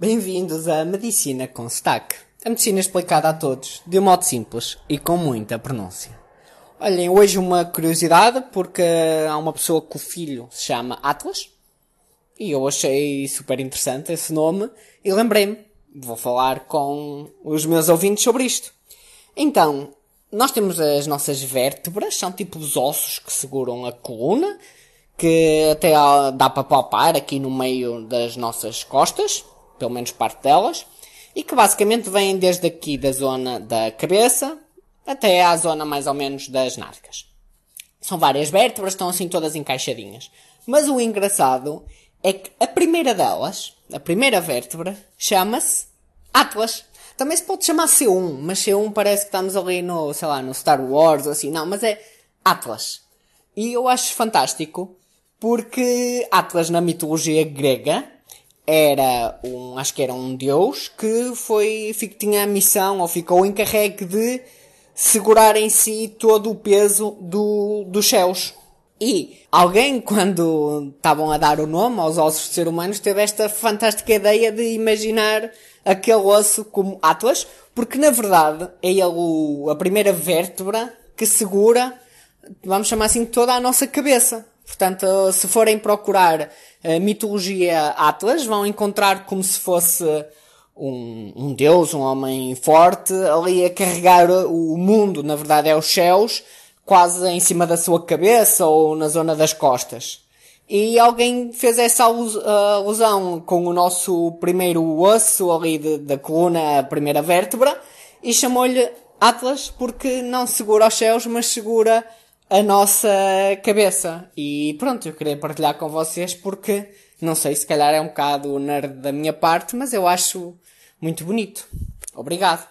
Bem-vindos à Medicina com Sotaque. A medicina explicada a todos, de um modo simples e com muita pronúncia. Olhem, hoje uma curiosidade, porque há uma pessoa que o filho se chama Atlas, e eu achei super interessante esse nome, e lembrei-me, vou falar com os meus ouvintes sobre isto. Então, nós temos as nossas vértebras, são tipo os ossos que seguram a coluna, que até dá para palpar aqui no meio das nossas costas, pelo menos parte delas, e que basicamente vêm desde aqui da zona da cabeça até à zona mais ou menos das narcas. São várias vértebras, estão assim todas encaixadinhas. Mas o engraçado é que a primeira delas, a primeira vértebra, chama-se Atlas. Também se pode chamar C1, mas C1 parece que estamos ali no, sei lá, no Star Wars ou assim. Não, mas é Atlas. E eu acho fantástico porque Atlas na mitologia grega era um, acho que era um deus que foi, tinha a missão ou ficou encarregue de segurar em si todo o peso do, dos céus. E alguém, quando estavam a dar o nome aos ossos de ser humanos, teve esta fantástica ideia de imaginar aquele osso como Atlas, porque na verdade é ele o, a primeira vértebra que segura, vamos chamar assim, toda a nossa cabeça. Portanto, se forem procurar a mitologia Atlas, vão encontrar como se fosse um, um deus, um homem forte, ali a carregar o mundo, na verdade é os céus, quase em cima da sua cabeça ou na zona das costas. E alguém fez essa alusão com o nosso primeiro osso ali de, da coluna, a primeira vértebra, e chamou-lhe Atlas porque não segura os céus, mas segura a nossa cabeça. E pronto, eu queria partilhar com vocês porque, não sei, se calhar é um bocado nerd da minha parte, mas eu acho muito bonito. Obrigado.